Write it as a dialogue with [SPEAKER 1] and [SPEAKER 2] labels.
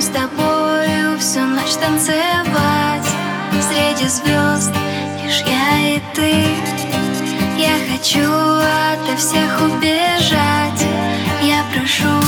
[SPEAKER 1] будем с тобою всю ночь танцевать. Среди звезд лишь я и ты. Я хочу ото всех убежать. Я прошу